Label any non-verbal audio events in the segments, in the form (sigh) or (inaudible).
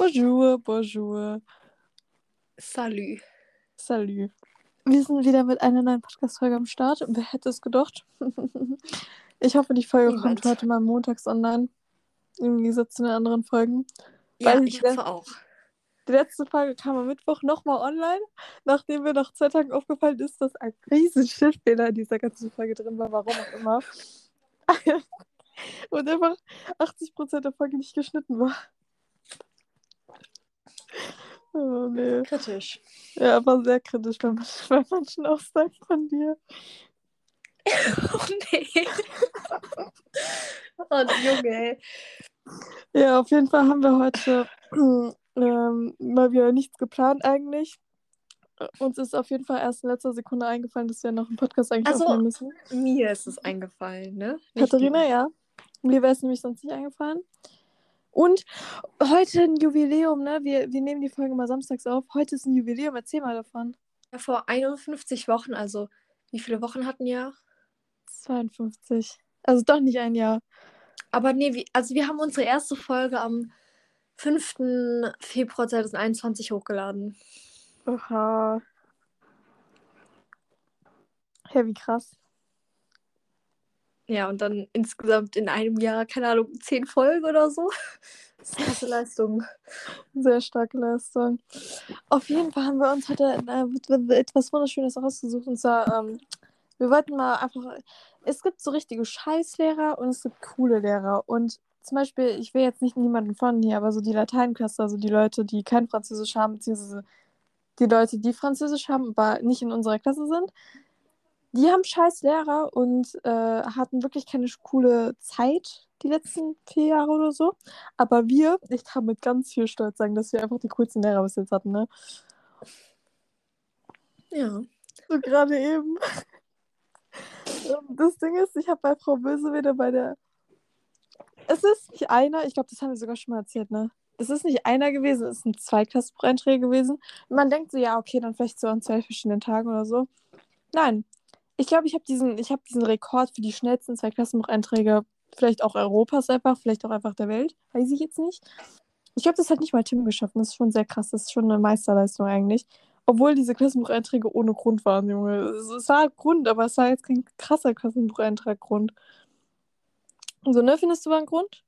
Bonjour, bonjour. Salü. Salut. Wir sind wieder mit einer neuen Podcast-Folge am Start. Wer hätte es gedacht? (laughs) ich hoffe, die Folge Niemand. kommt heute mal montags online. Im Gegensatz zu den anderen Folgen. Ja, Weil ich hoffe auch. Die letzte Folge kam am Mittwoch nochmal online, nachdem mir nach zwei Tagen aufgefallen ist, dass ein riesen Schnittfehler in dieser ganzen Folge drin war, warum auch immer. (laughs) Und einfach 80% der Folge nicht geschnitten war. (laughs) Oh nee. Kritisch. Ja, aber sehr kritisch bei, man- (laughs) bei manchen Aussagen von dir. (laughs) Oh nee. oh Junge. Ja, auf jeden Fall haben wir heute (clears throat) ähm, mal wieder nichts geplant eigentlich. Uns ist auf jeden Fall erst in letzter Sekunde eingefallen, dass wir noch einen Podcast eigentlich Also, aufnehmen müssen. Mir ist es eingefallen, ne? Nicht Katharina, dir. ja. Mir wäre es nämlich sonst nicht eingefallen. Und heute ein Jubiläum, ne? Wir, wir nehmen die Folge mal samstags auf. Heute ist ein Jubiläum, erzähl mal davon. Ja, Vor 51 Wochen, also wie viele Wochen hatten wir? 52. Also doch nicht ein Jahr. Aber nee, wie, also wir haben unsere erste Folge am 5. Februar 2021 hochgeladen. Oha. Ja, wie krass. Ja, und dann insgesamt in einem Jahr, keine Ahnung, 10 Folgen oder so. Das ist eine krasse (laughs) Leistung. Sehr starke Leistung. Auf jeden Fall haben wir uns heute äh, etwas Wunderschönes rausgesucht. Und zwar, ähm, wir wollten mal einfach. Es gibt so richtige Scheißlehrer und es gibt coole Lehrer. Und zum Beispiel, ich will jetzt nicht niemanden von hier, aber so die Lateinklasse, also die Leute, die kein Französisch haben, beziehungsweise die Leute, die Französisch haben, aber nicht in unserer Klasse sind, die haben scheiß Lehrer und äh, hatten wirklich keine coole Zeit die letzten vier Jahre oder so. Aber wir, ich kann mit ganz viel Stolz sagen, dass wir einfach die coolsten Lehrer bis jetzt hatten, ne? Ja. So gerade eben. Das Ding ist, ich habe bei Frau Böse wieder bei der. Es ist nicht einer, ich glaube, das haben wir sogar schon mal erzählt, ne? Es ist nicht einer gewesen, es sind zwei Klassenbucheinträge gewesen. Und man denkt so, ja, okay, dann vielleicht so an zwei verschiedenen Tagen oder so. Nein. Ich glaube, ich habe diesen, ich habe diesen Rekord für die schnellsten zwei Klassenbucheinträge, vielleicht auch Europas einfach, vielleicht auch einfach der Welt. Weiß ich jetzt nicht. Ich glaube, das hat nicht mal Tim geschafft. Das ist schon sehr krass. Das ist schon eine Meisterleistung eigentlich. Obwohl diese Klassenbucheinträge ohne Grund waren, Junge. Es, war Grund, aber es war jetzt kein krasser Klassenbucheintrag-Grund. So, ne? Findest du war ein Grund?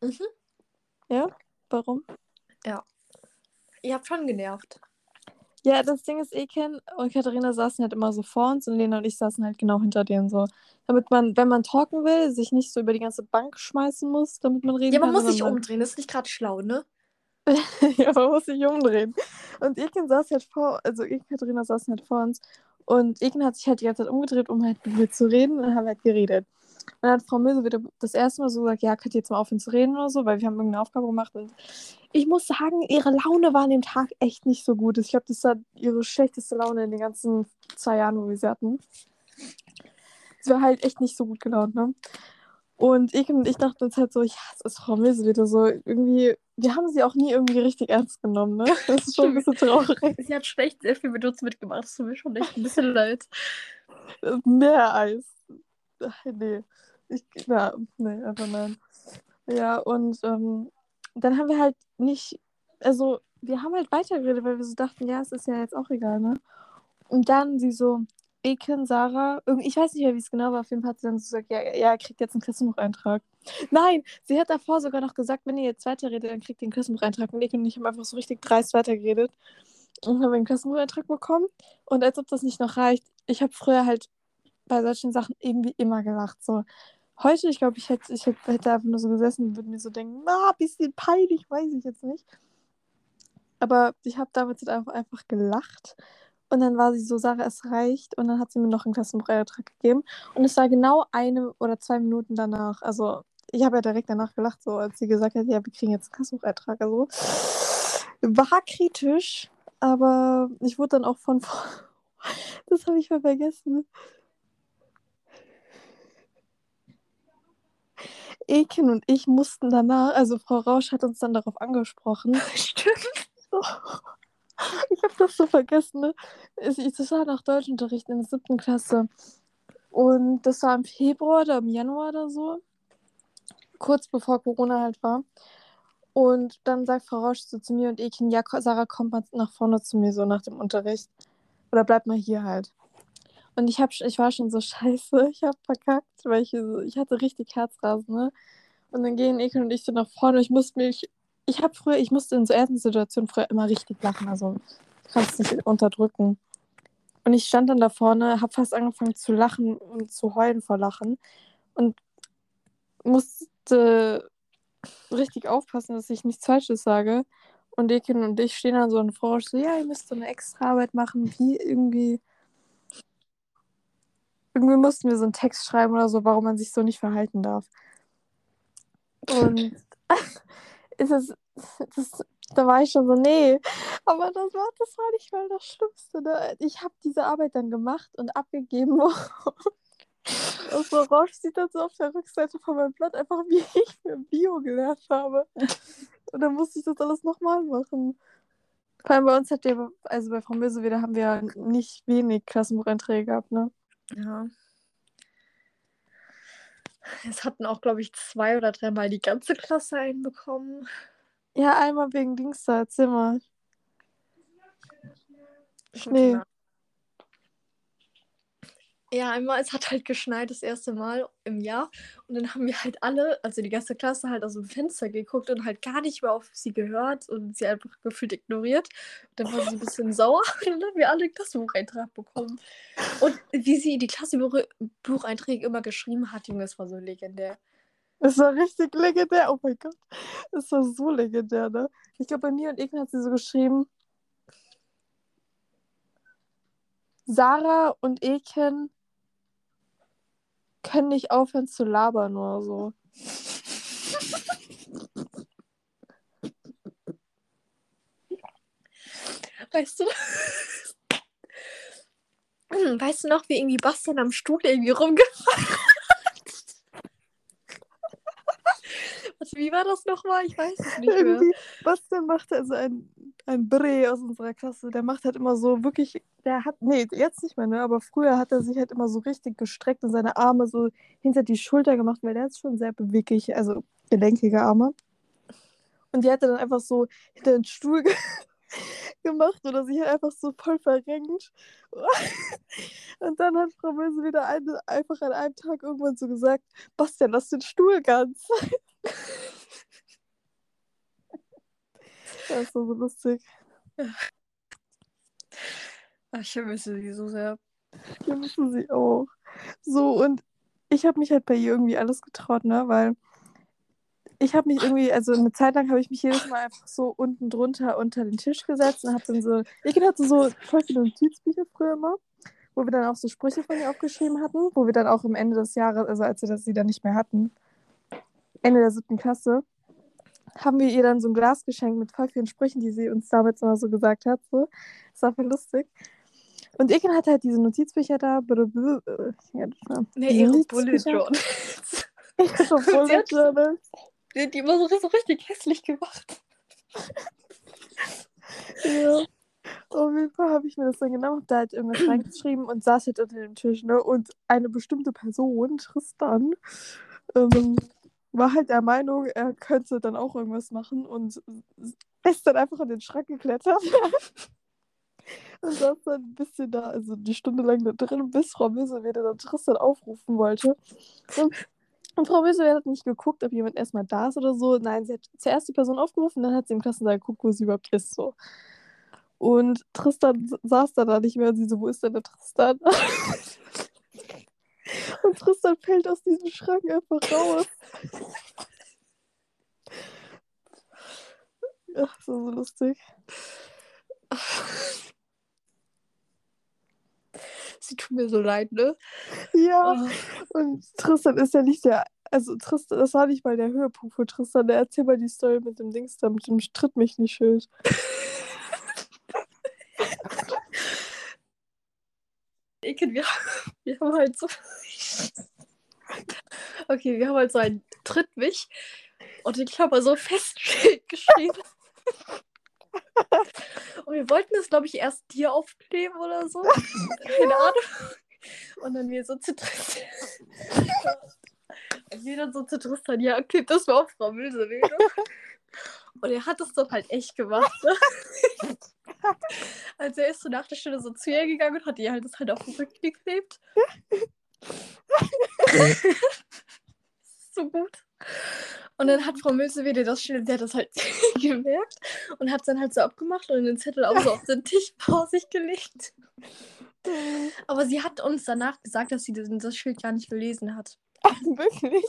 Mhm. Ja? Warum? Ihr habt schon genervt. Ja, das Ding ist, Eken und Katharina saßen halt immer so vor uns und Lena und ich saßen halt genau hinter denen so. Damit man, wenn man talken will, sich nicht so über die ganze Bank schmeißen muss, damit man reden Ja, man kann. muss sich umdrehen, das ist nicht gerade schlau, ne? (laughs) ja, man muss sich umdrehen. Und Eken saß halt vor, also Eken und Katharina saßen halt vor uns. Und Eken hat sich halt die ganze Zeit umgedreht, um halt mit mir zu reden. Und haben halt geredet. Und dann hat Frau Möse wieder das erste Mal so gesagt, ja, könnt ihr jetzt mal aufhören zu reden oder so, weil wir haben irgendeine Aufgabe gemacht. Und ich muss sagen, ihre Laune war an dem Tag echt nicht so gut. Ich glaube, das war ihre schlechteste Laune in den ganzen zwei Jahren, wo wir sie hatten. Sie war halt echt nicht so gut gelaunt, ne? Und Eken und ich dachten uns halt so, ja, es ist Frau Möse wieder so. Irgendwie, wir haben sie auch nie irgendwie richtig ernst genommen, ne? Das ist schon ein bisschen traurig. Sie hat schlecht sehr viel mit uns mitgemacht. Das tut mir schon echt ein bisschen leid. (laughs) Mehr Eis. Nee. Ich, na, nee, einfach nein. Ja, und ähm, dann haben wir halt nicht, also wir haben halt weitergeredet, weil wir so dachten, ja, es ist ja jetzt auch egal, ne? Und dann sie so, Eken, Sarah, ich weiß nicht mehr, wie es genau war, auf jeden Fall hat sie dann so gesagt, ja, ja, kriegt jetzt einen Klassenbucheintrag. Nein, sie hat davor sogar noch gesagt, wenn ihr jetzt weiterredet, dann kriegt ihr einen Klassenbucheintrag. Und Eken und ich haben einfach so richtig dreist weitergeredet und haben einen Klassenbucheintrag bekommen. Und als ob das nicht noch reicht, ich habe früher halt bei solchen Sachen irgendwie immer gelacht. So. Heute, ich glaube, ich hätte, ich hätte, einfach nur so gesessen und würde mir so denken, na, bisschen peinlich, weiß ich jetzt nicht. Aber ich habe damals halt einfach, einfach gelacht. Und dann war sie so, Sarah, es reicht. Und dann hat sie mir noch einen Klassenbucheintrag gegeben. Und es war genau eine oder zwei Minuten danach. Also, ich habe ja direkt danach gelacht, so als sie gesagt hat, ja, wir kriegen jetzt einen Klassenbucheintrag. Also, war kritisch, aber ich wurde dann auch von. (laughs) Das habe ich mal vergessen. Eken und ich mussten danach, also Frau Rausch hat uns dann darauf angesprochen. (laughs) Stimmt. Ich habe das so vergessen, ne? Das war nach Deutschunterricht in der siebten Klasse. Und das war im Februar oder im Januar oder so. Kurz bevor Corona halt war. Und dann sagt Frau Rausch so zu mir und Ekin, ja, Sarah, kommt mal nach vorne zu mir so nach dem Unterricht. Oder bleib mal hier halt. Und ich, hab, ich war schon so (laughs) scheiße, ich hab verkackt, weil ich, ich hatte richtig Herzrasen, ne? Und dann gehen Ekin und ich so nach vorne. Ich musste mich, ich habe früher, ich musste in so ersten Situationen früher immer richtig lachen. Also ich kann es nicht unterdrücken. Und ich stand dann da vorne, habe fast angefangen zu lachen und zu heulen vor Lachen. Und musste richtig aufpassen, dass ich nichts Falsches sage. Und Ekin und ich stehen dann so und Frau so, ja, ihr müsst so eine extra Arbeit machen, wie irgendwie. Irgendwie mussten wir so einen Text schreiben oder so, warum man sich so nicht verhalten darf. Und (laughs) ist es, das, da war ich schon so, nee. Aber das war, das war nicht mal das Schlimmste. Ne? Ich habe diese Arbeit dann gemacht und abgegeben. (laughs) Und so Rausch sieht dann so auf der Rückseite von meinem Blatt einfach, wie (laughs) ich für Bio gelernt habe. Und dann musste ich das alles nochmal machen. Vor allem bei uns hat der, also bei Frau Möse wieder haben wir nicht wenig Klassenbucheinträge gehabt, ne? Ja. Es hatten auch, glaube ich, zwei oder dreimal die ganze Klasse einbekommen. Ja, einmal wegen Dings da, Zimmer. Schnee. Ja, einmal, es hat halt geschneit das erste Mal im Jahr. Und dann haben wir halt alle, also die ganze Klasse, halt aus dem Fenster geguckt und halt gar nicht mehr auf sie gehört und sie einfach gefühlt ignoriert. Und dann war sie ein bisschen (laughs) sauer (laughs) und dann haben wir alle einen Klassenbucheintrag bekommen. Und wie sie die Klassenbucheinträge immer geschrieben hat, Junge, das war so legendär. Es war richtig legendär, oh mein Gott. Es war so legendär, ne? Ich glaube, bei mir und Eken hat sie so geschrieben. Sarah und Eken können nicht aufhören zu labern oder so. Weißt du, weißt du noch, wie irgendwie Bastian am Stuhl irgendwie rumgefallen (laughs) wie war das nochmal? Ich weiß es nicht mehr. Irgendwie, Bastian macht also ein, ein Bre aus unserer Klasse. Der macht halt immer so wirklich, der hat, nee, jetzt nicht mehr, ne? Aber früher hat er sich halt immer so richtig gestreckt und seine Arme so hinter die Schulter gemacht, weil der ist schon sehr beweglich, also gelenkige Arme. Und die hat er dann einfach so hinter den Stuhl (laughs) gemacht oder sich halt einfach so voll verrenkt. (laughs) Und dann hat Frau Möse wieder eine, einfach an einem Tag irgendwann so gesagt, Bastian, lass den Stuhl ganz. (laughs) das ist so lustig. Ach, ich vermisse sie so sehr. Ich vermisse sie auch. So, und ich habe mich halt bei ihr irgendwie alles getraut, ne? Weil ich habe mich irgendwie, also eine Zeit lang habe ich mich jedes Mal einfach so unten drunter unter den Tisch gesetzt und habe dann so, ich hatte so voll viele Notizbücher früher immer, wo wir dann auch so Sprüche von ihr aufgeschrieben hatten, wo wir dann auch am Ende des Jahres, also als wir das sie dann nicht mehr hatten, Ende der siebten Klasse, haben wir ihr dann so ein Glas geschenkt mit voll vielen Sprüchen, die sie uns damals immer so gesagt hat. So. Das war voll lustig. Und Ekin hatte halt diese Notizbücher da. Ja, nee, ihre Bullet Journals. (laughs) Ihre Bullet Journals. Die hat die immer so, so richtig hässlich gemacht. (laughs) ja. Auf jeden Fall habe ich mir das dann genommen, da halt irgendwas (clears throat) reingeschrieben und saß halt unter dem Tisch, ne? Und eine bestimmte Person, Tristan, ähm, war halt der Meinung, er könnte dann auch irgendwas machen und ist dann einfach in den Schrank geklettert. (laughs) und saß dann ein bisschen da, also die Stunde lang da drin, bis Frau Möse wieder dann Tristan aufrufen wollte. Und und Frau Möse hat nicht geguckt, ob jemand erstmal da ist oder so. Nein, sie hat zuerst die Person aufgerufen, dann hat sie im Klassensaal geguckt, wo sie überhaupt ist. So. Und Tristan saß da, da nicht mehr und sie so, wo ist denn der Tristan? (laughs) und Tristan fällt aus diesem Schrank einfach raus. Ach, so, so lustig. Sie tut mir so leid, ne? Ja. Oh. Und Tristan ist ja nicht der. Also Tristan, das war nicht mal der Höhepunkt für Tristan. Der erzählt mal die Story mit dem Dings da, mit dem Tritt mich nicht Schild. Ekel, wir, (laughs) wir haben halt so. (laughs) Okay, wir haben halt so ein Tritt mich und ich habe so fest (laughs) geschrieben. Und wir wollten es, glaube ich, erst dir aufkleben oder so. Keine Ahnung. Und dann wir so zu. Und wir dann so zu Tristan, ja, klebt das mal auf Frau Milsewede. Und er hat es dann halt echt gemacht. Ne? (laughs) also er ist so nach der Stunde so zu ihr gegangen und hat ihr halt das halt auf den Rücken geklebt. (laughs) so gut. Und dann hat Frau Möse wieder das Schild, sie hat das halt (laughs) gemerkt und hat es dann halt so abgemacht und den Zettel auch so auf den Tisch vor sich gelegt. Aber sie hat uns danach gesagt, dass sie das Schild gar nicht gelesen hat. Ach, wirklich?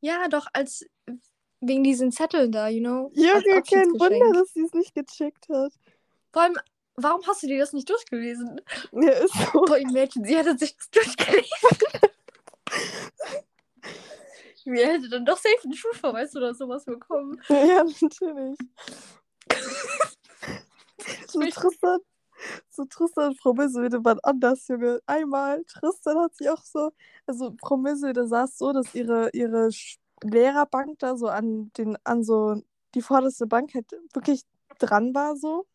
Ja, doch, als wegen diesen Zetteln da, you know? Junge, kein Wunder, dass sie es nicht gecheckt hat. Vor allem, warum hast du dir das nicht durchgelesen? Ja, ist so. Boah, Mädchen, sie hätte sich das durchgelesen. Wir hätte dann doch safe einen Schulverweis oder sowas bekommen. Ja, natürlich. (laughs) so Tristan, so Tristan und Frau Mösewede waren anders, Junge. Einmal, Tristan hat sich auch so, also Frau Mösewede saß so, dass ihre, ihre Lehrerbank da so an den, an so die vorderste Bank halt wirklich dran war so.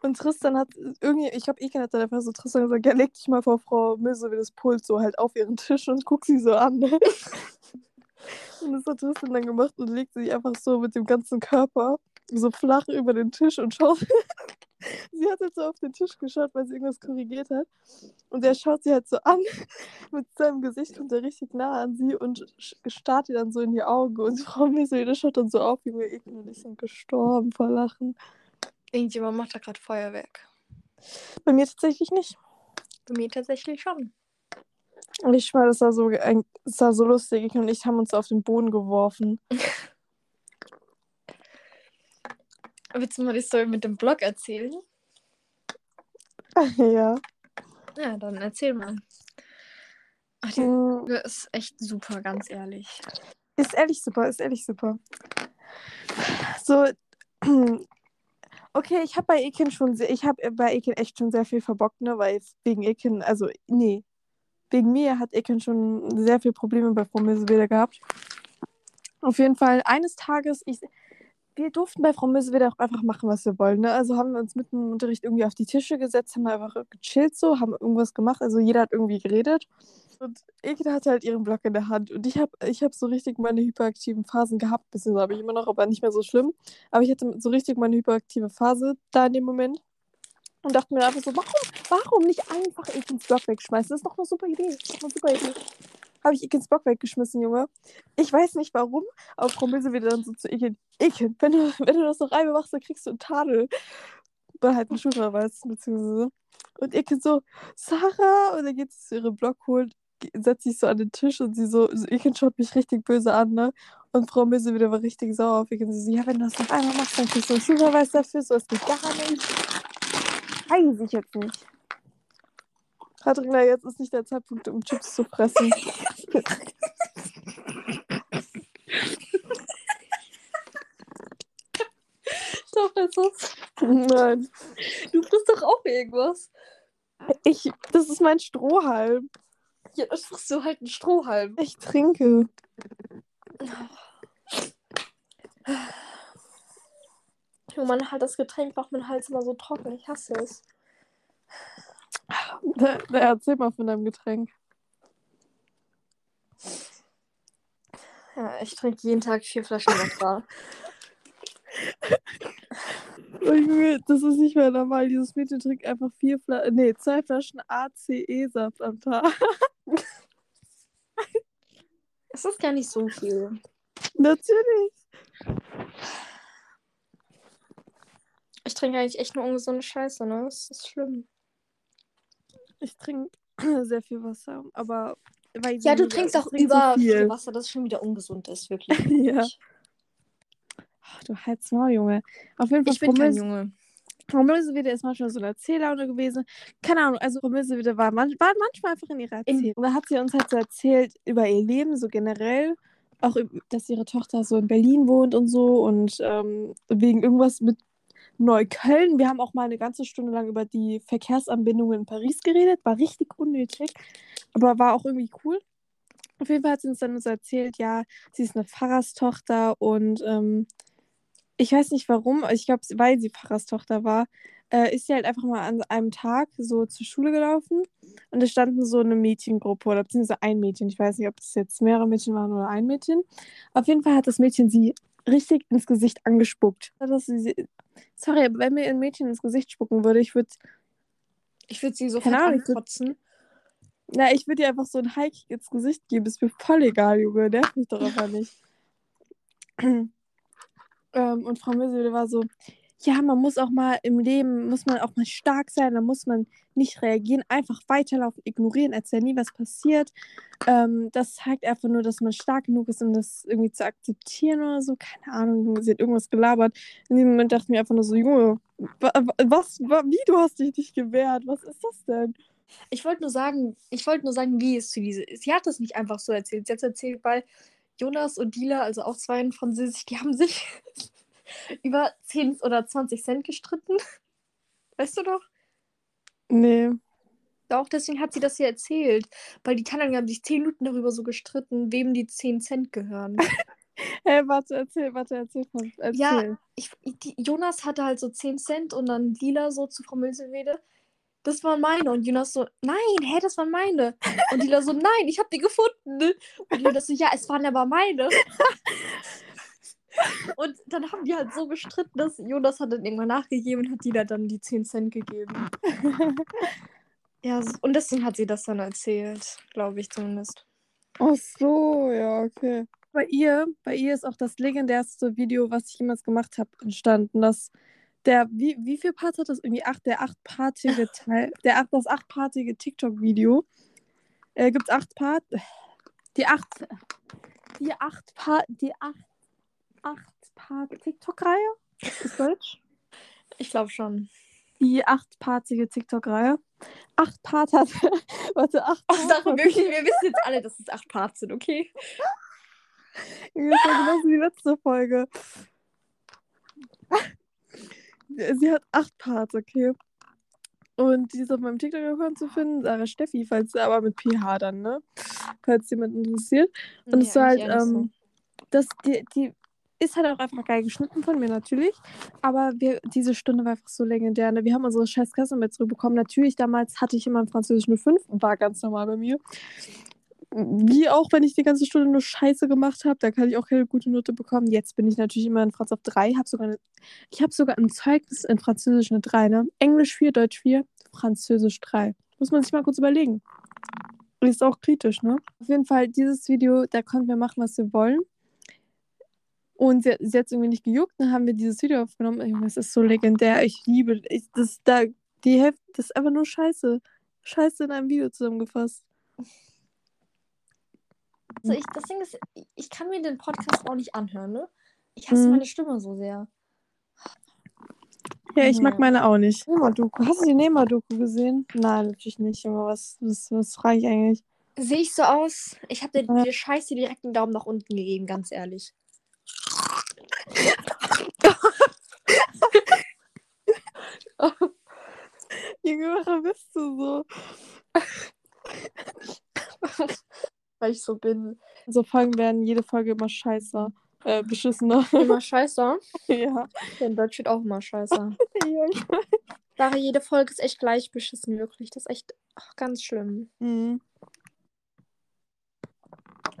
Und Tristan hat irgendwie, ich glaube, Eken hat dann einfach so Tristan gesagt, ja, leg dich mal vor Frau Möse wie das Pult so halt auf ihren Tisch und guck sie so an. (laughs) Und das hat Tristan dann gemacht und legt sich einfach so mit dem ganzen Körper so flach über den Tisch und schaut. (laughs) sie hat halt so auf den Tisch geschaut, weil sie irgendwas korrigiert hat. Und er schaut sie halt so an (laughs) mit seinem Gesicht und der richtig nah an sie und starrt ihr dann so in die Augen. Und Frau Möse schaut dann so auf, wie wir Eken und ich sind gestorben vor Lachen. Irgendjemand macht da gerade Feuerwerk. Bei mir tatsächlich nicht. Bei mir tatsächlich schon. Und ich schwöre, das war so, das war so lustig. Ich und ich haben uns auf den Boden geworfen. (laughs) Willst du mal die Story mit dem Blog erzählen? (laughs) ja. Ja, dann erzähl mal. Ach, die mm. ist echt super, ganz ehrlich. Ist ehrlich super, ist ehrlich super. So, (clears throat) Okay, ich habe bei Ekin schon sehr, ich habe bei Ekin echt schon sehr viel verbockt, ne, weil wegen Ekin, also nee, wegen mir hat Ekin schon sehr viele Probleme bei Frau Möseweder gehabt. Auf jeden Fall eines Tages, ich, wir durften bei Frau Möseweder auch einfach machen, was wir wollen. Ne? Also haben wir uns mitten im Unterricht irgendwie auf die Tische gesetzt, haben einfach gechillt so, haben irgendwas gemacht. Also jeder hat irgendwie geredet. Und Eke hatte halt ihren Block in der Hand. Und ich habe ich hab so richtig meine hyperaktiven Phasen gehabt. Beziehungsweise habe ich immer noch, aber nicht mehr so schlimm. Aber ich hatte so richtig meine hyperaktive Phase da in dem Moment. Und dachte mir einfach so, warum, warum nicht einfach Ekens Block wegschmeißen? Das ist doch eine super Idee. Das ist doch eine super Idee. Habe ich Ekens Block weggeschmissen, Junge. Ich weiß nicht warum, aber Frau Milse wieder dann so zu Eken. Eken, wenn du, wenn du das noch einmal machst, dann kriegst du einen Tadel. Oder halt einen Schulverweis, beziehungsweise. Und Eken so, Sarah, und dann geht sie zu ihrem Block holen setzt sich so an den Tisch und sie so, so Iken schaut mich richtig böse an, ne? Und Frau Misse wieder war richtig sauer auf Iken. Sie so, ja, wenn du das noch einmal machst, dann kriegst du einen Schulverweis dafür, so ist gar nicht. Weiß ich jetzt nicht. Katharina, jetzt ist nicht der Zeitpunkt, um Chips zu fressen. Doch, ist es. Nein. Du frisst doch auch irgendwas. Ich, das ist mein Strohhalm. Ja, das frisst du halt einen Strohhalm. Ich trinke. Oh man halt das Getränk macht mein Hals immer so trocken. Ich hasse es. Da, da erzähl mal von deinem Getränk. Ja, ich trinke jeden Tag vier Flaschen Wasser. (laughs) das ist nicht mehr normal. Dieses Mädchen trinkt einfach vier Flaschen, nee, zwei Flaschen ACE-Saft am Tag. (laughs) Es ist gar nicht so viel. Natürlich. Ich trinke eigentlich echt nur ungesunde Scheiße, ne? Das ist schlimm. Ich trinke (clears throat) sehr viel Wasser, aber weil Ja, du trinkst auch über so viel. Wasser, das schon wieder ungesund ist, wirklich. (laughs) ja. Ach, du halt's mal, Junge. Auf jeden Fall. Ich bin kein Junge. Frau Mösewede ist manchmal so eine Erzähllaune gewesen. Keine Ahnung, also Frau Mösewede war, man, war manchmal einfach in ihrer Erzählung. Und da hat sie uns halt so erzählt über ihr Leben, so generell. Auch, dass ihre Tochter so in Berlin wohnt und so. Und ähm, wegen irgendwas mit Neukölln. Wir haben auch mal eine ganze Stunde lang über die Verkehrsanbindungen in Paris geredet. War richtig unnötig, aber war auch irgendwie cool. Auf jeden Fall hat sie uns dann so erzählt, ja, sie ist eine Pfarrerstochter und ähm, ich weiß nicht warum, ich glaube, weil sie Pfarrerstochter war, äh, ist sie halt einfach mal an einem Tag so zur Schule gelaufen und es standen so eine Mädchengruppe oder beziehungsweise ein Mädchen. Ich weiß nicht, ob das jetzt mehrere Mädchen waren oder ein Mädchen. Auf jeden Fall hat das Mädchen sie richtig ins Gesicht angespuckt. Sorry, aber wenn mir ein Mädchen ins Gesicht spucken würde, ich würde. Ich würde sie so ankotzen. Na, ich würde ihr einfach so ein Hike ins Gesicht geben. Ist mir voll egal, Junge. Nerv mich doch einfach nicht. (clears throat) ähm, und Frau Mösel war so, ja, man muss auch mal im Leben, muss man auch mal stark sein, da muss man nicht reagieren, einfach weiterlaufen, ignorieren, als wäre nie was passiert. Ähm, das zeigt einfach nur, dass man stark genug ist, um das irgendwie zu akzeptieren oder so. Keine Ahnung, sie hat irgendwas gelabert. In dem Moment dachte ich mir einfach nur so, Junge, wa- wa- was, wa- wie, du hast dich nicht gewehrt? Was ist das denn? Ich wollte nur sagen, ich wollte nur sagen, wie es zu diese. Sie hat es nicht einfach so erzählt. Sie hat es erzählt, weil Jonas und Dila, also auch zwei in Französisch, die haben sich (laughs) über 10 oder 20 Cent gestritten. Weißt du doch? Nee. Auch deswegen hat sie das hier erzählt. Weil die Kanan haben sich 10 Minuten darüber so gestritten, wem die 10 Cent gehören. (laughs) Hey, warte, erzähl, warte, erzähl. von- erzähl. Ja. Ich, die, Jonas hatte halt so 10 Cent und dann Lila so zu Frau Milsewede. Das waren meine. Und Jonas so, nein, hä, das waren meine. Und Lila so, nein, ich hab die gefunden. Und Jonas so, ja, es waren aber meine. Und dann haben die halt so gestritten, dass Jonas hat dann irgendwann nachgegeben und hat Lila dann die 10 Cent gegeben. Ja, und deswegen hat sie das dann erzählt, glaube ich zumindest. Ach so, ja, okay. Bei ihr, bei ihr ist auch das legendärste Video, was ich jemals gemacht habe, entstanden. Das, der, wie, wie viel Parts hat das? Irgendwie acht, der achtpartige (laughs) Teil, der acht, das achtpartige TikTok-Video. Äh, gibt's acht Part, die acht, die acht Part, die acht, acht Part TikTok-Reihe? Ist das Deutsch? Ich glaube schon. Die achtpartige TikTok-Reihe. Acht Part hat, (laughs) warte, acht Oh, Part Sache, hat- wirklich, wir wissen jetzt alle, dass es acht Parts sind, okay? (laughs) Das war genauso die letzte Folge. Sie hat acht Parts, okay. Und die ist auf meinem TikTok-Account zu finden, Sarah Steffi, falls aber mit PH dann, ne? Falls jemand interessiert. Und es war halt, ähm, das, die, die ist halt auch einfach geil geschnitten von mir natürlich. Aber wir, diese Stunde war einfach so legendär. Ne? Wir haben unsere scheiß Klassenarbeit zurückbekommen. Natürlich, damals hatte ich immer im Französisch eine 5, war ganz normal bei mir. Wie auch, wenn ich die ganze Stunde nur Scheiße gemacht habe, da kann ich auch keine gute Note bekommen. Jetzt bin ich natürlich immer in Franz auf 3. Hab ich habe sogar im Zeugnis in Französisch eine 3, ne? Englisch 4, Deutsch 4, Französisch 3. Muss man sich mal kurz überlegen. Ist auch kritisch, ne? Auf jeden Fall, dieses Video, da konnten wir machen, was wir wollen. Und sie, sie hat es irgendwie nicht gejuckt, dann haben wir dieses Video aufgenommen. Es ist so legendär. Ich liebe ich, das. Da, die Hälfte, das ist einfach nur Scheiße. Scheiße in einem Video zusammengefasst. Also ich, das Ding ist, ich kann mir den Podcast auch nicht anhören, ne? Ich hasse Mhm. meine Stimme so sehr. Ja, ich mag meine auch nicht. Nema-Doku. Hast du die Nema-Doku gesehen? Nein, natürlich nicht. Junge, was, was, was frage ich eigentlich? Sehe ich so aus? Ich habe der, Ja. der Scheiße direkt einen Daumen nach unten gegeben, ganz ehrlich. (laughs) Junge, warum bist du so? (laughs) Weil ich so bin. So Folgen werden jede Folge immer scheiße. Äh, beschissener. Immer (laughs) scheiße. ja. In Deutsch steht auch immer scheiße. (laughs) ja. Sarah, jede Folge ist echt gleich beschissen, wirklich. Das ist echt ach, ganz schlimm. Mhm.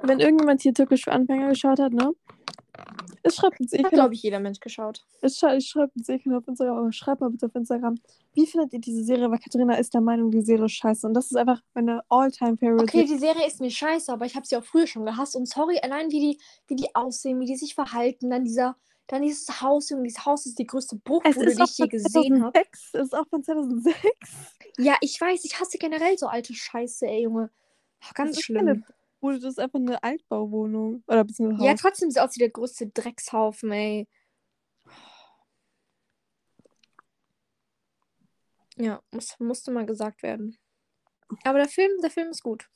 Wenn irgendjemand hier Türkisch für Anfänger geschaut hat, ne? Es schreibt uns eh Hat, glaube ich, jeder Mensch geschaut. Es es schreibt uns eh auf Instagram, aber schreibt mal bitte auf Instagram. Wie findet ihr diese Serie? Weil Katharina ist der Meinung, die Serie ist scheiße. Und das ist einfach meine All-Time-Favorite. Okay, die Serie ist mir scheiße, aber ich habe sie auch früher schon gehasst. Und sorry, allein wie die, wie die aussehen, wie die sich verhalten, dann dieser, dann dieses Haus, Junge, dieses Haus ist die größte Bruchbude, die ich je gesehen habe. 2006. Es ist auch von 2006. Ja, ich weiß, ich hasse generell so alte Scheiße, ey, Junge. Ach, ganz schlimm. keine Bude, das ist einfach eine Altbauwohnung. Oder beziehungsweise Ja, Haus. trotzdem sieht aus wie der größte Dreckshaufen, ey. Ja, muss, musste mal gesagt werden. Aber der Film, der Film ist gut.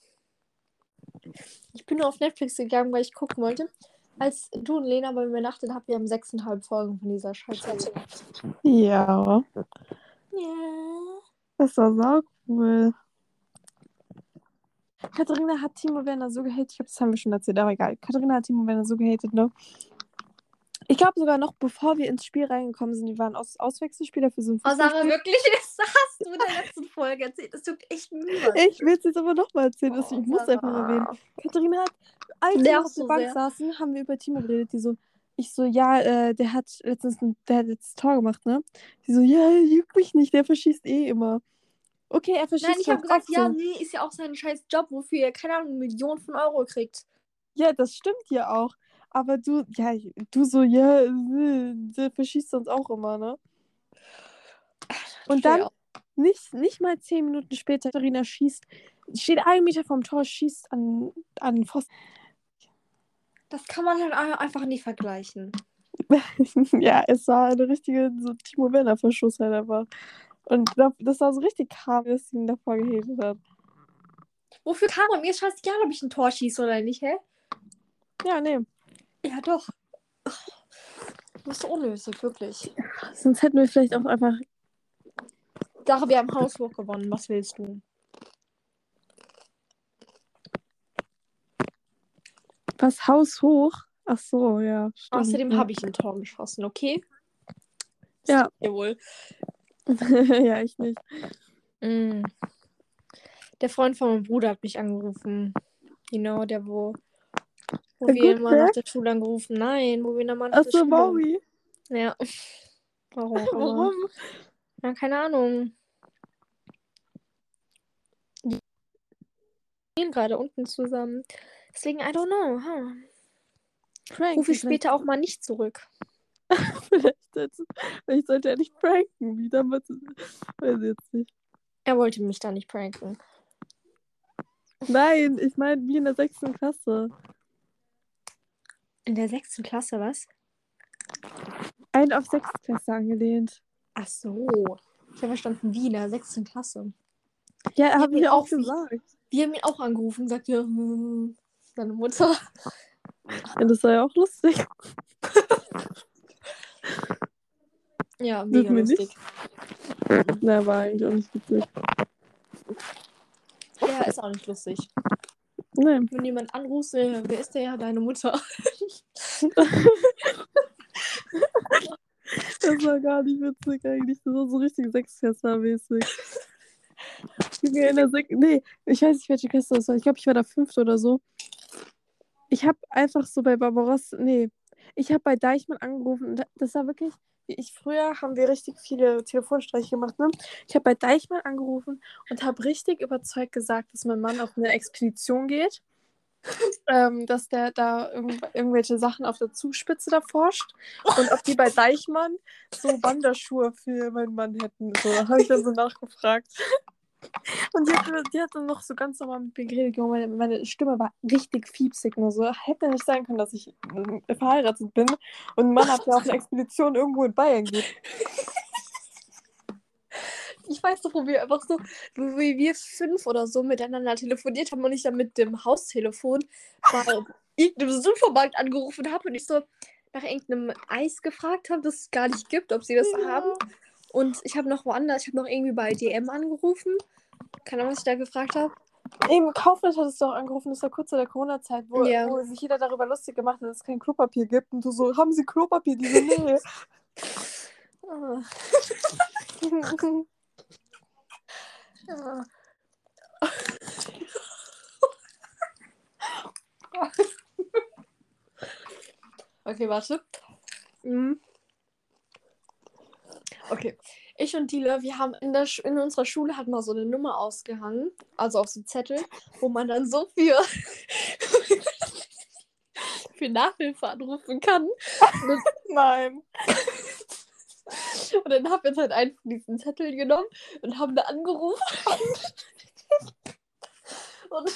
Ich bin nur auf Netflix gegangen, weil ich gucken wollte. Als du und Lena bei mir übernachtet habt, wir haben sechseinhalb Folgen von dieser Scheiße. Ja. Ja. Das war sau cool. Katharina hat Timo Werner so gehatet. Ich glaube, das haben wir schon erzählt, aber egal. Katharina hat Timo Werner so gehatet, ne? Ich glaube sogar noch, bevor wir ins Spiel reingekommen sind, die waren Aus Auswechselspieler für so ein Oh, Sarah, Fußballspiel. wirklich? Das hast du in der letzten Folge erzählt. Das tut echt müde. Ich will es jetzt aber nochmal erzählen. deswegen ich muss es einfach erwähnen. Katharina hat, als wir auf der Bank sehr. saßen, haben wir über Timo geredet, die so, Ich so, ja, äh, der hat letztens ein, der hat jetzt Tor gemacht, ne? Die so, ja, juckt mich nicht, der verschießt eh immer. Okay, er verschießt Nein, ich halt habe gesagt, ja, nee, ist ja auch sein scheiß Job, wofür er, keine Ahnung, Millionen von Euro kriegt. Ja, das stimmt ja auch. Aber du, ja, du so, ja, der verschießt sonst auch immer, ne? Und dann, nicht, nicht mal zehn Minuten später, Katharina schießt, steht einen Meter vom Tor, schießt an, an Pfosten. Das kann man halt ein- einfach nicht vergleichen. (laughs) ja, es war eine richtige so Timo Werner-Verschuss halt einfach. Und da- das war so richtig kam, dass sie ihn davor gehatet hat. Wofür er? Mir ist scheißegal, ob ich ein Tor schieße oder nicht, hä? Ja, nee. Ja, doch. Du bist unnötig, wirklich. Sonst hätten wir vielleicht auch einfach. Sache, wir haben Haushoch gewonnen. Was willst du? Was Haus hoch? Ach so, ja. Stimmt. Außerdem habe ich ein Tor geschossen, okay? Ja. Jawohl. (laughs) ja, ich nicht. Mm. Der Freund von meinem Bruder hat mich angerufen. Genau, der, wo, wo Der wir immer nach der Schule angerufen. Nein, wo wir immer nach Ach der so, Schule. Maui. Ja. (laughs) Warum? Warum? Ja, keine Ahnung. Die gehen gerade unten zusammen. Deswegen, I don't know. Huh? Prank. Rufe ich später auch mal nicht zurück. Vielleicht, sollte- vielleicht sollte er nicht pranken. Wie damals. Weiß ich jetzt nicht. Er wollte mich da nicht pranken. Nein, ich meine, wie in der sechsten Klasse. In der sechsten Klasse, was? Ein auf Sechstklässler angelehnt. Ach so. Ich habe verstanden, wie in der sechsten Klasse. Ja, habe ihn ich auch gesagt. Wir haben ihn auch angerufen und gesagt, ja, hm, seine Mutter. Ja, das war ja auch lustig. (laughs) Ja, Dürfen mega wir nicht? lustig. Na, war eigentlich auch nicht witzig. Ja, ist auch nicht lustig. Nein. Wenn jemand anruft, äh, wer ist der ja? Deine Mutter. (laughs) Das war gar nicht witzig eigentlich. Das war so richtig in der Sek nee, ich weiß nicht, welche Klasse das war. Ich glaube, ich war da fünfte oder so. Ich habe einfach so bei Barbaros, nee, ich habe bei Deichmann angerufen. und Das war wirklich, wie ich früher haben wir richtig viele Telefonstreiche gemacht, ne? Ich habe bei Deichmann angerufen und habe richtig überzeugt gesagt, dass mein Mann auf eine Expedition geht. (laughs) ähm, dass der da irgendw irgendwelche Sachen auf der Zugspitze da forscht und ob die bei Deichmann so Wanderschuhe für meinen Mann hätten. So, da habe ich dann so (laughs) nachgefragt. Und die hat, die hat dann noch so ganz normal mit mir geredet. Junge, Meine, meine Stimme war richtig fiepsig. Nur so. Hätte nicht sein können, dass ich äh, verheiratet bin. Und ein Mann hat ja auf eine Expedition irgendwo in Bayern geht. Ich weiß doch, wo wir einfach so, wir wir fünf oder so miteinander telefoniert haben und ich dann mit dem Haustelefon bei irgendeinem Supermarkt angerufen habe und ich so nach irgendeinem Eis gefragt habe, das es gar nicht gibt, ob sie das Ja. haben. Und ich habe noch woanders, ich habe noch irgendwie bei DM angerufen. Keine Ahnung, was ich da gefragt habe. Eben, Kaufland hattest du auch angerufen, das war kurz vor der Corona-Zeit, wo, Ja. wo sich jeder darüber lustig gemacht hat, dass es kein Klopapier gibt. Und du so, haben sie Klopapier? Die so, nee. (laughs) Ah, ja. (laughs) okay, warte. Mhm. Okay. Ich und Dila, wir haben in, der Sch in unserer Schule hat mal so eine Nummer ausgehangen, also auf so Zettel, wo man dann so für, (laughs) für Nachhilfe anrufen kann. (laughs) Nein. Und dann haben wir halt einen von diesen Zetteln genommen und haben da angerufen. (laughs) und,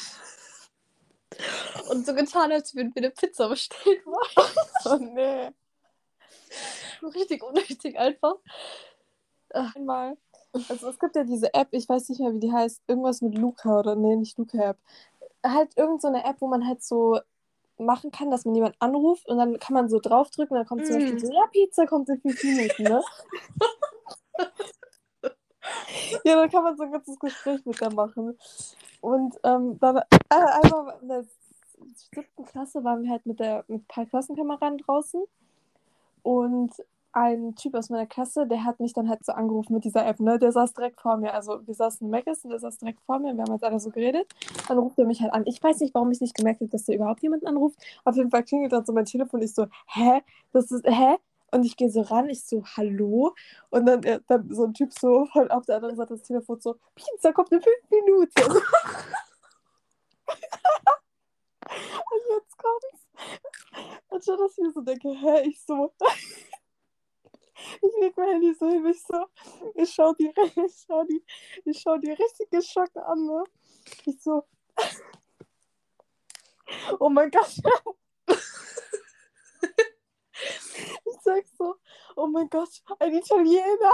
und so getan, als würden wir eine Pizza bestellen wollen. Oh, nee. Richtig unnötig einfach. Einmal. Also es gibt ja diese App, ich weiß nicht mehr, wie die heißt. Irgendwas mit Luca oder nee, nicht Luca-App. Halt irgend so eine App, wo man halt so machen kann, dass man jemanden anruft und dann kann man so draufdrücken und dann kommt zum Mm. Beispiel so, ja, Pizza kommt in fünf Minuten, ne? (laughs) ja, dann kann man so ein ganzes Gespräch mit der machen. Und ähm, dann äh, einmal in der siebten Klasse waren wir halt mit, der, mit ein paar Klassenkameraden draußen und ein Typ aus meiner Klasse, der hat mich dann halt so angerufen mit dieser App, ne? Der saß direkt vor mir. Also wir saßen im Meckes und der saß direkt vor mir. Wir haben jetzt alle so geredet. Dann ruft er mich halt an. Ich weiß nicht, warum ich nicht gemerkt habe, dass der überhaupt jemanden anruft. Auf jeden Fall klingelt dann so mein Telefon. Ich so, hä? Das ist, hä? Und ich gehe so ran, ich so, hallo? Und dann, äh, dann so ein Typ so von auf der anderen Seite des Telefons so, Pizza kommt in fünf Minuten. (laughs) und jetzt kommt's. Anstatt dass ich mir so denke, hä, ich so. (laughs) ich leg mein Handy so hin, ich so, ich schau die, (laughs) ich schau die, ich schau die richtig geschockt an, ne? Ich so, (laughs) oh mein Gott. (laughs) ich sag so, oh mein Gott, ein Italiener.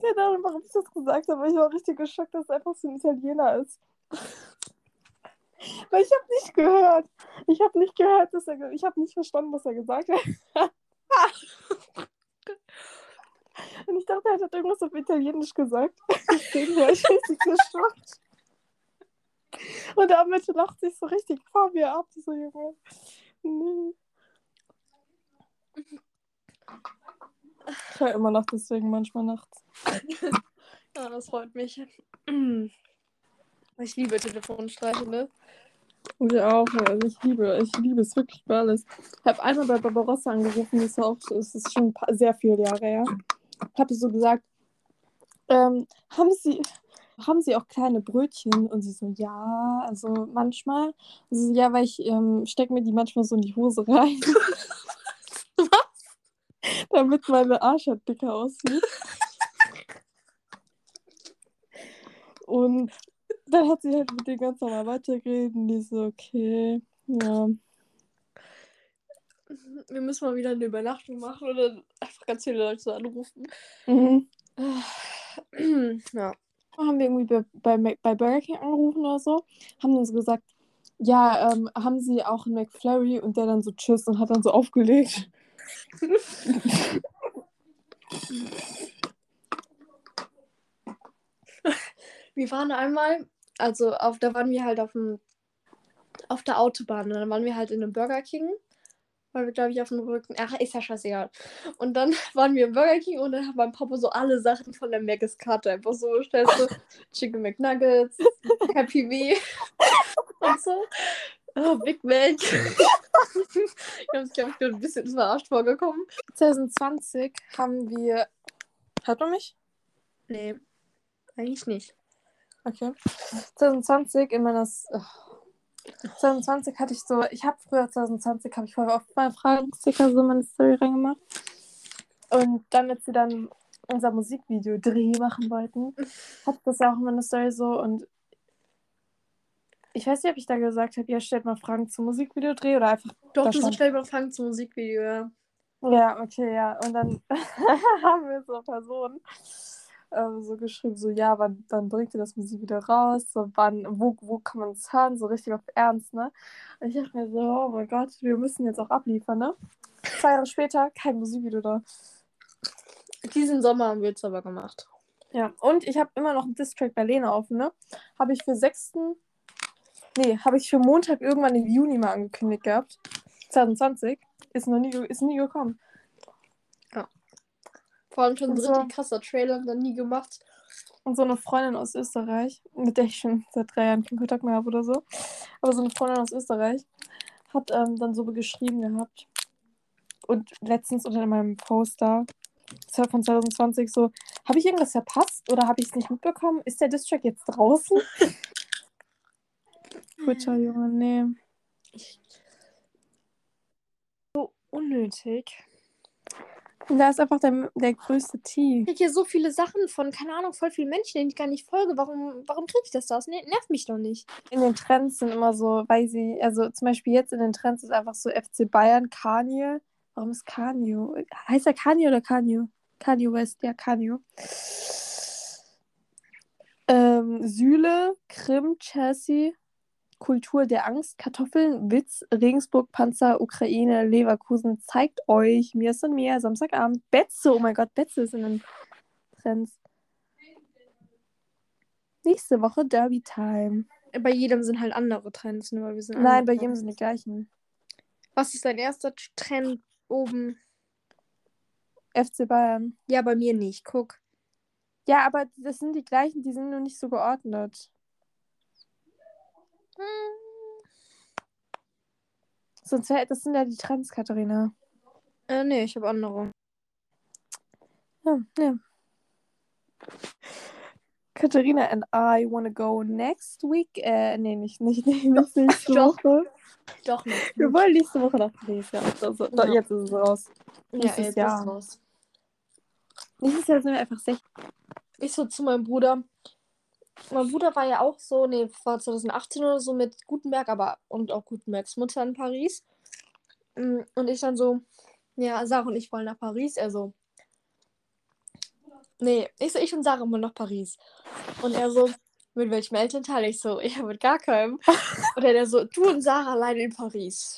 Keine Ahnung, warum ich das gesagt habe, aber ich war richtig geschockt, dass es einfach so ein Italiener ist. Weil ich habe nicht gehört. Ich habe nicht gehört, dass er. Ich habe nicht verstanden, was er gesagt hat. (laughs) Und ich dachte, er hat irgendwas auf Italienisch gesagt. (laughs) Deswegen war ich richtig geschockt. Und der Mitte lacht sich so richtig vor mir ab, so Junge. Nee. Ich höre immer noch deswegen manchmal nachts. Ja, das freut mich. (clears throat) Ich liebe Telefonstreiche, ne? Ich auch, also ich liebe, ich liebe es wirklich für alles. Ich habe einmal bei Barbarossa angerufen, das ist auch, das ist schon sehr viele Jahre her. Ich habe so gesagt, ähm, haben Sie, haben Sie auch kleine Brötchen? Und sie so, ja, also manchmal. Und sie so, ja, weil ich ähm, stecke mir die manchmal so in die Hose rein. (laughs) Was? Damit meine Arsch halt dicker aussieht. Und dann hat sie halt mit denen ganz normal weitergeredet und die so, okay, ja. Wir müssen mal wieder eine Übernachtung machen oder einfach ganz viele Leute anrufen. Mhm. (clears throat) ja. Haben wir irgendwie bei, bei, bei Burger King angerufen oder so, haben uns gesagt, ja, ähm, haben sie auch einen McFlurry und der dann so tschüss und hat dann so aufgelegt. (laughs) wir waren einmal also auf, da waren wir halt auf dem auf der Autobahn und dann waren wir halt in einem Burger King. Weil wir, glaube ich, auf dem Rücken. Ach, ist ja scheißegal. Und dann (laughs) waren wir im Burger King und dann hat mein Papa so alle Sachen von der Mc's Karte einfach so bestellt. So (laughs) Chicken McNuggets, Happy Wee (laughs) und so. Oh, Big Mac. ich habe glaube ich, ein bisschen verarscht vorgekommen. 2020 haben wir. Hört man mich? Nee, eigentlich nicht. Okay. 2020 in meiner. Oh. 2020 hatte ich so, ich habe früher 2020 habe ich vorher oft mal Fragensticker so in meine Story reingemacht. Und dann, als sie dann unser Musikvideo Dreh machen wollten, (laughs) hatte das auch in meiner Story so und ich weiß nicht, ob ich da gesagt habe, ja, stellt mal Fragen zum Musikvideo Dreh oder einfach. Doch, du so stellt mal Fragen zum Musikvideo, ja. Ja, okay, ja. Und dann (laughs) haben wir so Personen ähm, so geschrieben, so ja, wann, wann bringt ihr das Musik wieder raus? So wann, wo, wo kann man es hören? So richtig auf Ernst, ne? Und ich dachte mir so, oh mein Gott, wir müssen jetzt auch abliefern, ne? Zwei Jahre später kein Musikvideo da. Diesen Sommer haben wir jetzt aber gemacht. Ja, und ich habe immer noch einen Distrack bei Lena offen, ne? Habe ich für 6. Nee, habe ich für Montag irgendwann im Juni mal angekündigt gehabt. 2020. Ist noch nie, ist nie gekommen. Vor allem schon ein so, richtig krasser Trailer und dann nie gemacht. Und so eine Freundin aus Österreich, mit der ich schon seit drei Jahren keinen Kontakt mehr habe oder so, aber so eine Freundin aus Österreich hat ähm, dann so geschrieben gehabt. Und letztens unter meinem Poster von 2020 so, habe ich irgendwas verpasst oder habe ich es nicht mitbekommen? Ist der Distrack jetzt draußen? (laughs) Twitter, Junge, nee. So unnötig. Da ist einfach der, der größte Tee. Ich kriege hier so viele Sachen von, keine Ahnung, voll vielen Menschen, denen ich gar nicht folge. Warum, warum kriege ich das da? Das nervt mich doch nicht. In den Trends sind immer so, weil sie, also zum Beispiel jetzt in den Trends ist einfach so FC Bayern, Kanye. Warum ist Kanye? Heißt er Kanye oder Kanye? Kanye West, ja, Kanye. Ähm, Süle, Krim, Chelsea, Kultur der Angst, Kartoffeln, Witz, Regensburg, Panzer, Ukraine, Leverkusen, zeigt euch, mir ist und mir, Samstagabend, Betze, oh mein Gott, Betze ist in den Trends. Nächste Woche Derby Time. Bei jedem sind halt andere Trends, nur wir sind Nein, bei jedem sind die gleichen. Was ist dein erster Trend oben? FC Bayern. Ja, bei mir nicht. Guck. Ja, aber das sind die gleichen, die sind nur nicht so geordnet. Hm. Sonst wär, das sind ja die Trends, Katharina. Äh, nee, ich habe andere. Ja, ja. Katharina and I wanna go next week. Äh, nee, nicht, nicht, nicht, nicht nächste Doch. Woche. Doch nicht. Wir wollen nächste Woche nach Paris, ja. Also, doch, Ja. jetzt ist es raus. ja, nächstes jetzt Jahr. ist raus. Nächstes Jahr sind wir einfach 16. Ich so zu meinem Bruder. Mein Bruder war ja auch so, nee, war 2018 oder so mit Gutenberg, aber und auch Gutenbergs Mutter in Paris. Mm, Und ich dann so, ja, Sarah und ich wollen nach Paris. Er so, nee, ich so, ich und Sarah wollen nach Paris. Und er so, mit welchem Elternteil? Ich so, (laughs) ja, mit gar keinem. (laughs) Und er so, du und Sarah alleine in Paris.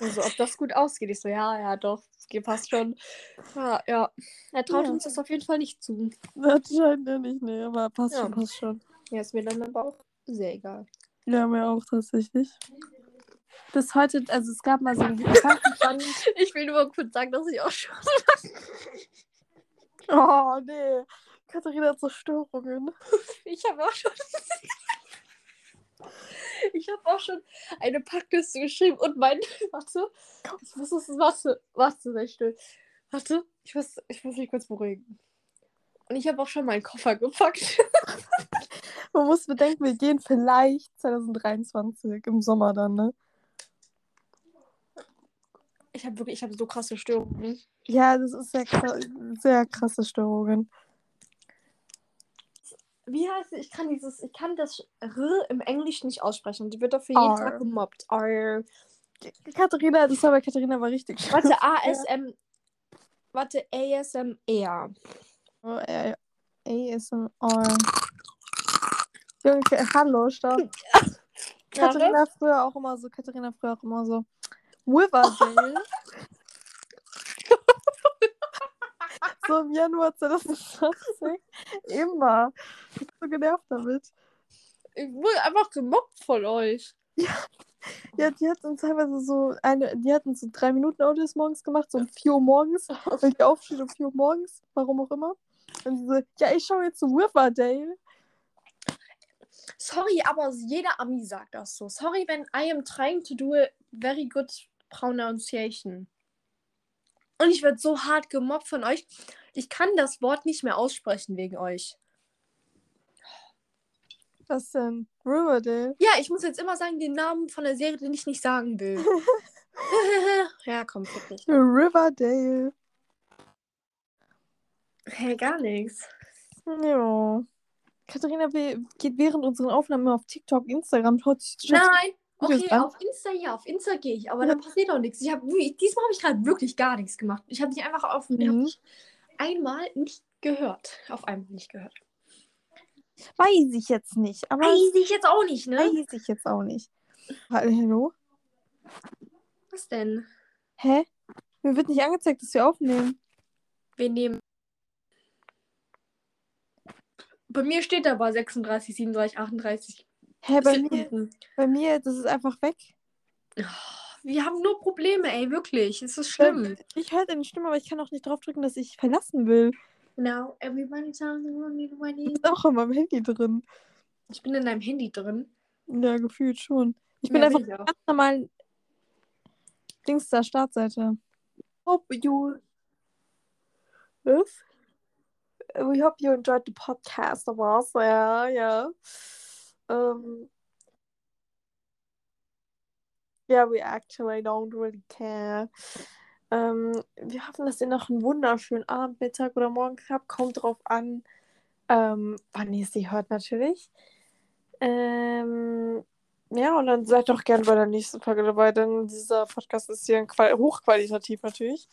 Und so, ob das gut ausgeht. Ich so, ja, ja, doch, das passt schon. Ja, ja. Er traut Ja. uns das auf jeden Fall nicht zu. Anscheinend ja nicht, nee, aber passt Ja. schon, passt schon. Ja, ist mir dann aber auch sehr egal. Ja, mir auch tatsächlich. Bis heute, also es gab mal so einen. (laughs) Ich will nur kurz sagen, dass ich auch schon. (laughs) Oh, nee. Katharina hat so Störungen. Ich habe auch schon. Ich habe auch schon eine Packliste geschrieben und mein. (laughs) Warte. Ich muss es. Warte. Warte, sei still. Warte. Ich muss, ich muss mich kurz beruhigen. Und ich habe auch schon meinen Koffer gepackt. (laughs) Man muss bedenken, wir gehen vielleicht 2023 im Sommer dann, ne? Ich habe wirklich, ich habe so krasse Störungen. Ja, das ist sehr, sehr krasse Störungen. Wie heißt es? Ich kann dieses, ich kann das R im Englischen nicht aussprechen. Die wird dafür jeden. Tag gemobbt. R. Katharina, das war bei Katharina war richtig schön. Warte, (laughs) ASM. Warte, ASMR. Oh, äh, ASMR. Junge, hallo, stopp. (laughs) Katharina früher auch immer so, Katharina früher auch immer so. Witherdale. So im Januar 2020. Immer. Ich bin so genervt damit. Ich wurde einfach gemobbt von euch. Ja, die hat uns teilweise so eine, die hatten so drei Minuten Audios morgens gemacht, so um 4 Uhr morgens, (laughs) weil die aufsteht um 4 Uhr morgens, warum auch immer. Und sie so, ja, ich schaue jetzt zu Riverdale. Sorry, aber jeder Ami sagt das so. Sorry, wenn I am trying to do a very good pronunciation. Und ich werde so hart gemobbt von euch. Ich kann das Wort nicht mehr aussprechen wegen euch. Was denn? Riverdale? Ja, ich muss jetzt immer sagen, den Namen von der Serie, den ich nicht sagen will. (laughs) ja, komm, wirklich. Riverdale. Hey, gar nichts. Ja. Katharina geht während unseren Aufnahmen auf TikTok, Instagram, schaut sich Nein, okay, auf Insta ja, auf Insta gehe ich, aber da passiert auch nichts. Ich hab, diesmal habe ich gerade wirklich gar nichts gemacht. Ich habe dich einfach auf Mhm. einmal nicht gehört. Auf einmal nicht gehört. Weiß ich jetzt nicht, aber Weiß ich jetzt auch nicht, ne? weiß ich jetzt auch nicht. Hallo? Was denn? Hä? Mir wird nicht angezeigt, dass wir aufnehmen. Wir nehmen. Bei mir steht aber 36, 37, 38. Hä, bei mir, bei mir, das ist einfach weg. Wir haben nur Probleme, ey, wirklich. Es ist schlimm. Ich höre deine Stimme, aber ich kann auch nicht draufdrücken, dass ich verlassen will. Now, everybody tells me what you Ist auch in meinem Handy drin. Ich bin in deinem Handy drin. Ja, gefühlt schon. Ich bin Ja, einfach bin ich ganz normal links der Startseite. Hope you. Was? We hope you enjoyed the podcast of us. Ja, ja. Um, yeah, we actually don't really care. Ähm, wir hoffen, dass ihr noch einen wunderschönen Abend, Mittag oder Morgen habt. Kommt drauf an, ähm, wann ihr sie hört natürlich. Ähm, ja, und dann seid doch gern bei der nächsten Folge dabei, denn dieser Podcast ist hier qual hochqualitativ natürlich.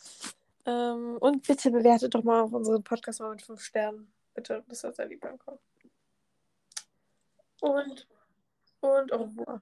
Ähm, und bitte bewertet doch mal auf unseren Podcast mal mit 5 Sternen. Bitte, das wird sehr lieb ankommen. Und, und au revoir.